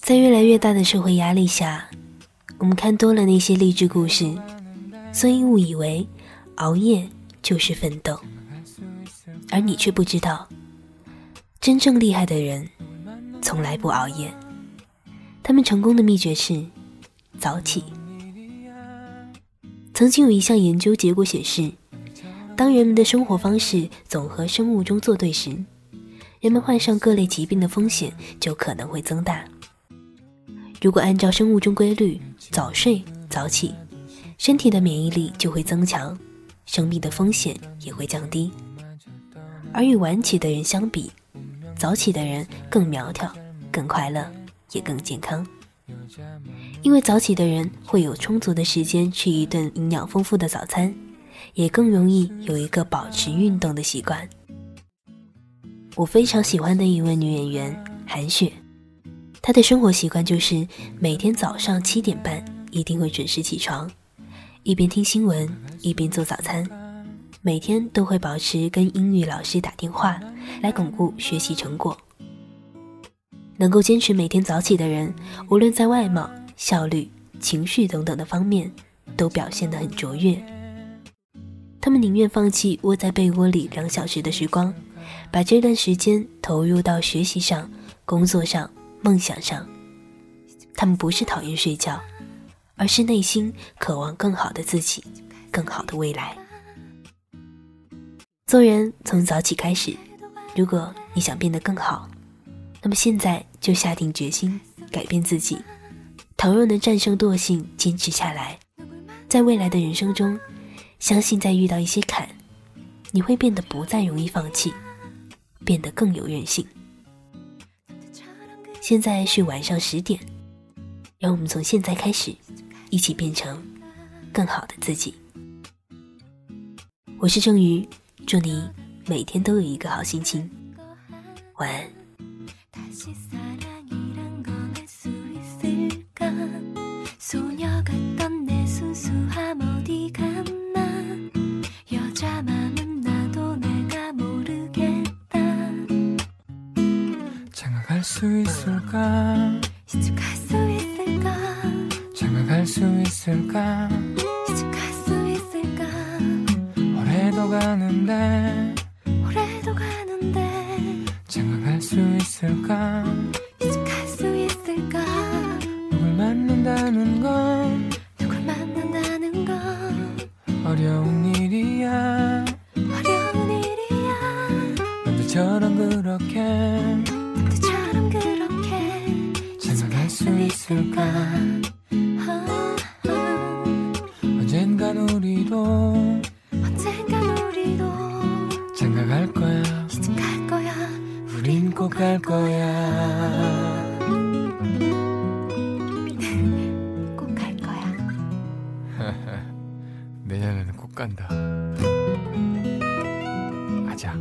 在越来越大的社会压力下我们看多了那些励志故事所以误以为熬夜就是奋斗。而你却不知道真正厉害的人从来不熬夜。他们成功的秘诀是早起。曾经有一项研究结果显示当人们的生活方式总和生物钟作对时，人们患上各类疾病的风险就可能会增大。如果按照生物钟规律早睡早起，身体的免疫力就会增强，生病的风险也会降低。而与晚起的人相比，早起的人更苗条、更快乐，也更健康。因为早起的人会有充足的时间吃一顿营养丰富的早餐。也更容易有一个保持运动的习惯。我非常喜欢的一位女演员韩雪，她的生活习惯就是每天早上七点半一定会准时起床，一边听新闻一边做早餐，每天都会保持跟英语老师打电话来巩固学习成果。能够坚持每天早起的人，无论在外貌、效率、情绪等等的方面，都表现得很卓越。他们宁愿放弃窝在被窝里两小时的时光，把这段时间投入到学习上、工作上、梦想上。他们不是讨厌睡觉，而是内心渴望更好的自己、更好的未来。做人从早起开始，如果你想变得更好，那么现在就下定决心改变自己。倘若能战胜惰性，坚持下来，在未来的人生中。相信在遇到一些坎，你会变得不再容易放弃，变得更有韧性。现在是晚上十点，让我们从现在开始，一起变成更好的自己。我是郑宇，祝你每天都有一个好心情，晚安。 수 있을까? 시집갈 수 있을까? 장가갈 수 있을까? 시집갈 수 있을까? 올해도 가는데 올해도 가는데 장가갈 수 있을까? 시집갈 수 있을까? 누굴 만난다는 건 누굴 만난다는 건 어려운 일이야 어려운 일이야 너도처럼 그렇게 있을까? 언젠간 우리도 언젠간 우리도 장가 갈 거야. 이제 갈 거야. 우린 꼭 갈 거야. 꼭 갈 거야. 내년에는 꼭 간다. 아자